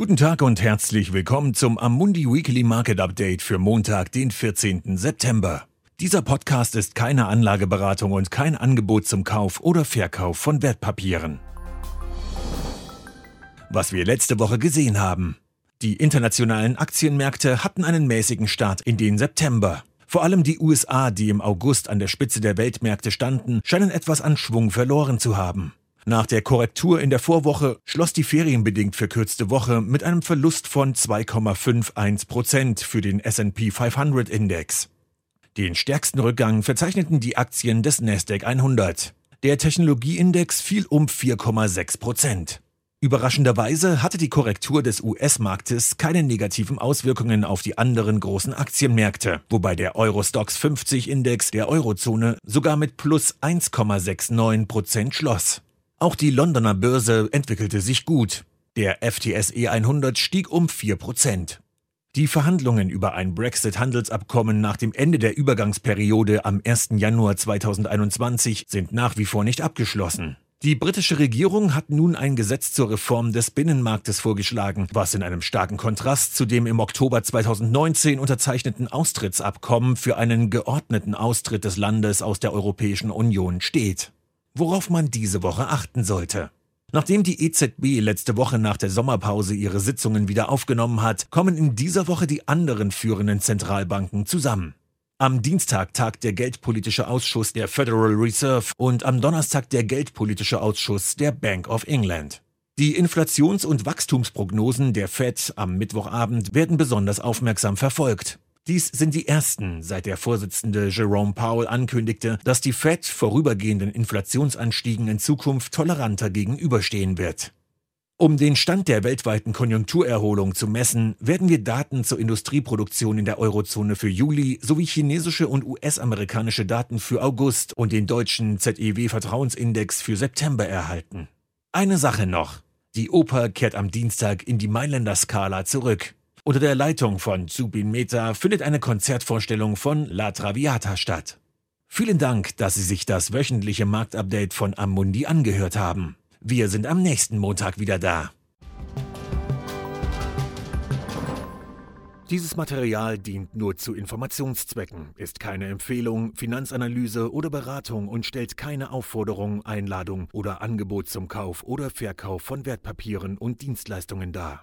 Guten Tag und herzlich willkommen zum Amundi Weekly Market Update für Montag, den 14. September. Dieser Podcast ist keine Anlageberatung und kein Angebot zum Kauf oder Verkauf von Wertpapieren. Was wir letzte Woche gesehen haben. Die internationalen Aktienmärkte hatten einen mäßigen Start in den September. Vor allem die USA, die im August an der Spitze der Weltmärkte standen, scheinen etwas an Schwung verloren zu haben. Nach der Korrektur in der Vorwoche schloss die ferienbedingt verkürzte Woche mit einem Verlust von 2,51 Prozent für den S&P 500 Index. Den stärksten Rückgang verzeichneten die Aktien des Nasdaq 100. Der Technologieindex fiel um 4,6 Prozent. Überraschenderweise hatte die Korrektur des US-Marktes keine negativen Auswirkungen auf die anderen großen Aktienmärkte, wobei der Eurostox 50 Index der Eurozone sogar mit plus 1,69 Prozent schloss. Auch die Londoner Börse entwickelte sich gut. Der FTSE 100 stieg um 4%. Die Verhandlungen über ein Brexit-Handelsabkommen nach dem Ende der Übergangsperiode am 1. Januar 2021 sind nach wie vor nicht abgeschlossen. Die britische Regierung hat nun ein Gesetz zur Reform des Binnenmarktes vorgeschlagen, was in einem starken Kontrast zu dem im Oktober 2019 unterzeichneten Austrittsabkommen für einen geordneten Austritt des Landes aus der Europäischen Union steht worauf man diese Woche achten sollte. Nachdem die EZB letzte Woche nach der Sommerpause ihre Sitzungen wieder aufgenommen hat, kommen in dieser Woche die anderen führenden Zentralbanken zusammen. Am Dienstag tagt der Geldpolitische Ausschuss der Federal Reserve und am Donnerstag der Geldpolitische Ausschuss der Bank of England. Die Inflations- und Wachstumsprognosen der Fed am Mittwochabend werden besonders aufmerksam verfolgt. Dies sind die ersten, seit der Vorsitzende Jerome Powell ankündigte, dass die Fed vorübergehenden Inflationsanstiegen in Zukunft toleranter gegenüberstehen wird. Um den Stand der weltweiten Konjunkturerholung zu messen, werden wir Daten zur Industrieproduktion in der Eurozone für Juli sowie chinesische und US-amerikanische Daten für August und den deutschen ZEW-Vertrauensindex für September erhalten. Eine Sache noch. Die Oper kehrt am Dienstag in die Mailänder Skala zurück. Unter der Leitung von Zubin Meta findet eine Konzertvorstellung von La Traviata statt. Vielen Dank, dass Sie sich das wöchentliche Marktupdate von Amundi angehört haben. Wir sind am nächsten Montag wieder da. Dieses Material dient nur zu Informationszwecken, ist keine Empfehlung, Finanzanalyse oder Beratung und stellt keine Aufforderung, Einladung oder Angebot zum Kauf oder Verkauf von Wertpapieren und Dienstleistungen dar.